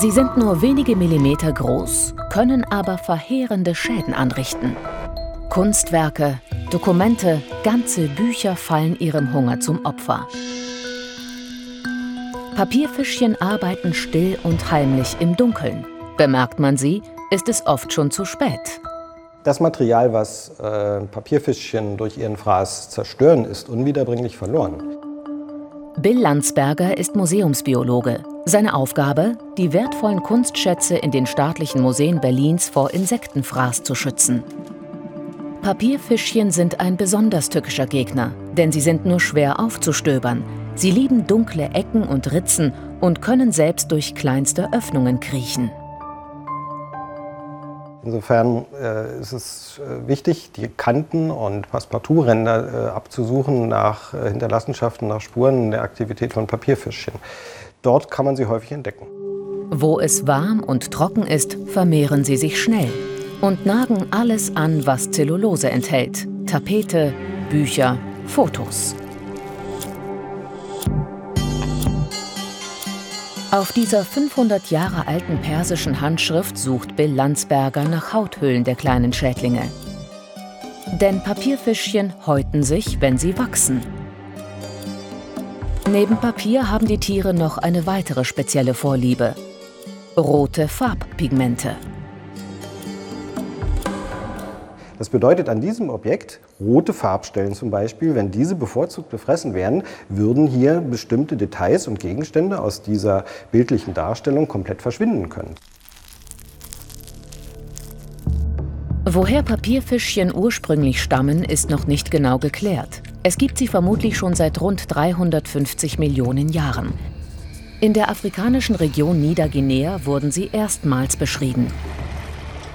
Sie sind nur wenige Millimeter groß, können aber verheerende Schäden anrichten. Kunstwerke, Dokumente, ganze Bücher fallen ihrem Hunger zum Opfer. Papierfischchen arbeiten still und heimlich im Dunkeln. Bemerkt man sie, ist es oft schon zu spät. Das Material, was äh, Papierfischchen durch ihren Fraß zerstören, ist unwiederbringlich verloren. Bill Landsberger ist Museumsbiologe. Seine Aufgabe, die wertvollen Kunstschätze in den staatlichen Museen Berlins vor Insektenfraß zu schützen. Papierfischchen sind ein besonders tückischer Gegner, denn sie sind nur schwer aufzustöbern. Sie lieben dunkle Ecken und Ritzen und können selbst durch kleinste Öffnungen kriechen. Insofern äh, ist es äh, wichtig, die Kanten und Passepartout-Ränder äh, abzusuchen nach äh, Hinterlassenschaften, nach Spuren der Aktivität von Papierfischchen. Dort kann man sie häufig entdecken. Wo es warm und trocken ist, vermehren sie sich schnell und nagen alles an, was Zellulose enthält. Tapete, Bücher, Fotos. Auf dieser 500 Jahre alten persischen Handschrift sucht Bill Landsberger nach Hauthüllen der kleinen Schädlinge. Denn Papierfischchen häuten sich, wenn sie wachsen. Neben Papier haben die Tiere noch eine weitere spezielle Vorliebe. Rote Farbpigmente. Das bedeutet an diesem Objekt rote Farbstellen zum Beispiel, wenn diese bevorzugt befressen werden, würden hier bestimmte Details und Gegenstände aus dieser bildlichen Darstellung komplett verschwinden können. Woher Papierfischchen ursprünglich stammen, ist noch nicht genau geklärt. Es gibt sie vermutlich schon seit rund 350 Millionen Jahren. In der afrikanischen Region Niederguinea wurden sie erstmals beschrieben.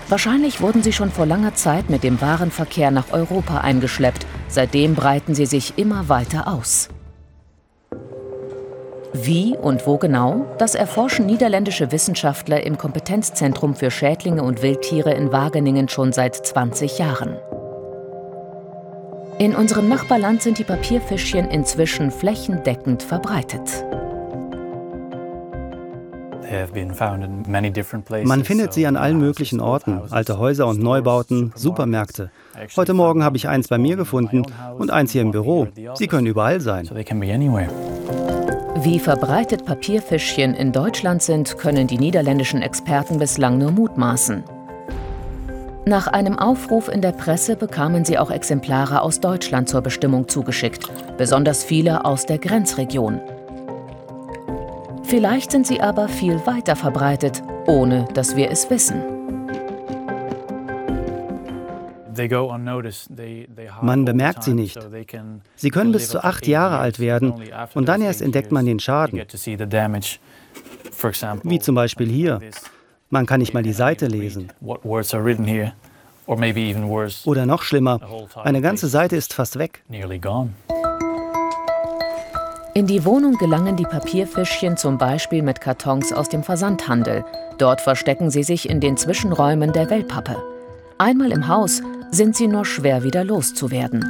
Wahrscheinlich wurden sie schon vor langer Zeit mit dem Warenverkehr nach Europa eingeschleppt. Seitdem breiten sie sich immer weiter aus. Wie und wo genau, das erforschen niederländische Wissenschaftler im Kompetenzzentrum für Schädlinge und Wildtiere in Wageningen schon seit 20 Jahren. In unserem Nachbarland sind die Papierfischchen inzwischen flächendeckend verbreitet. Man findet sie an allen möglichen Orten, alte Häuser und Neubauten, Supermärkte. Heute Morgen habe ich eins bei mir gefunden und eins hier im Büro. Sie können überall sein. Wie verbreitet Papierfischchen in Deutschland sind, können die niederländischen Experten bislang nur mutmaßen. Nach einem Aufruf in der Presse bekamen sie auch Exemplare aus Deutschland zur Bestimmung zugeschickt, besonders viele aus der Grenzregion. Vielleicht sind sie aber viel weiter verbreitet, ohne dass wir es wissen. Man bemerkt sie nicht. Sie können bis zu acht Jahre alt werden und dann erst entdeckt man den Schaden. Wie zum Beispiel hier. Man kann nicht mal die Seite lesen. Oder noch schlimmer, eine ganze Seite ist fast weg. In die Wohnung gelangen die Papierfischchen zum Beispiel mit Kartons aus dem Versandhandel. Dort verstecken sie sich in den Zwischenräumen der Wellpappe. Einmal im Haus sind sie nur schwer wieder loszuwerden.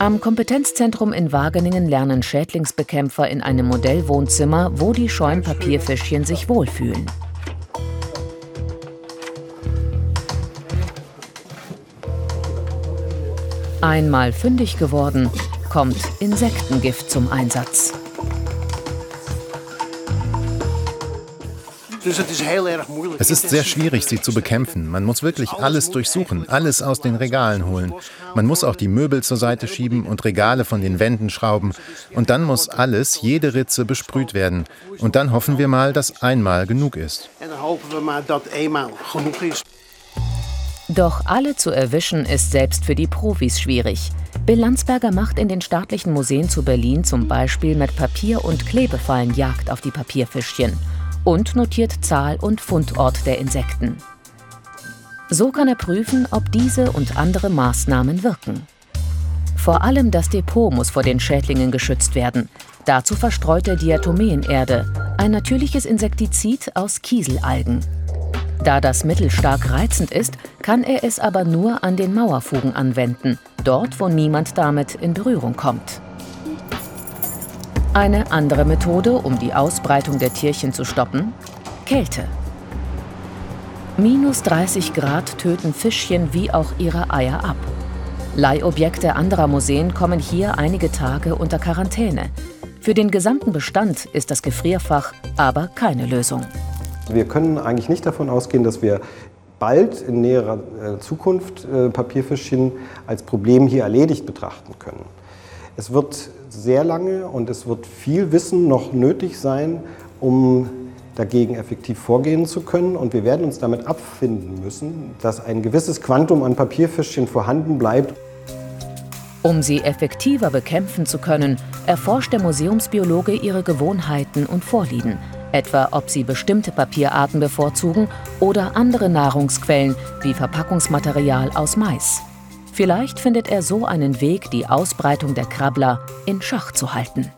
Am Kompetenzzentrum in Wageningen lernen Schädlingsbekämpfer in einem Modellwohnzimmer, wo die scheuen Papierfischchen sich wohlfühlen. Einmal fündig geworden, kommt Insektengift zum Einsatz. Es ist sehr schwierig, sie zu bekämpfen. Man muss wirklich alles durchsuchen, alles aus den Regalen holen. Man muss auch die Möbel zur Seite schieben und Regale von den Wänden schrauben. Und dann muss alles, jede Ritze besprüht werden. Und dann hoffen wir mal, dass einmal genug ist. Doch alle zu erwischen ist selbst für die Profis schwierig. Bill Landsberger macht in den staatlichen Museen zu Berlin zum Beispiel mit Papier- und Klebefallen Jagd auf die Papierfischchen und notiert Zahl und Fundort der Insekten. So kann er prüfen, ob diese und andere Maßnahmen wirken. Vor allem das Depot muss vor den Schädlingen geschützt werden. Dazu verstreut er Diatomeenerde, ein natürliches Insektizid aus Kieselalgen. Da das Mittel stark reizend ist, kann er es aber nur an den Mauerfugen anwenden, dort wo niemand damit in Berührung kommt. Eine andere Methode, um die Ausbreitung der Tierchen zu stoppen? Kälte. Minus 30 Grad töten Fischchen wie auch ihre Eier ab. Leihobjekte anderer Museen kommen hier einige Tage unter Quarantäne. Für den gesamten Bestand ist das Gefrierfach aber keine Lösung. Wir können eigentlich nicht davon ausgehen, dass wir bald in näherer äh, Zukunft äh, Papierfischchen als Problem hier erledigt betrachten können. Es wird sehr lange und es wird viel Wissen noch nötig sein, um dagegen effektiv vorgehen zu können. Und wir werden uns damit abfinden müssen, dass ein gewisses Quantum an Papierfischchen vorhanden bleibt. Um sie effektiver bekämpfen zu können, erforscht der Museumsbiologe ihre Gewohnheiten und Vorlieben, etwa ob sie bestimmte Papierarten bevorzugen oder andere Nahrungsquellen wie Verpackungsmaterial aus Mais. Vielleicht findet er so einen Weg, die Ausbreitung der Krabbler in Schach zu halten.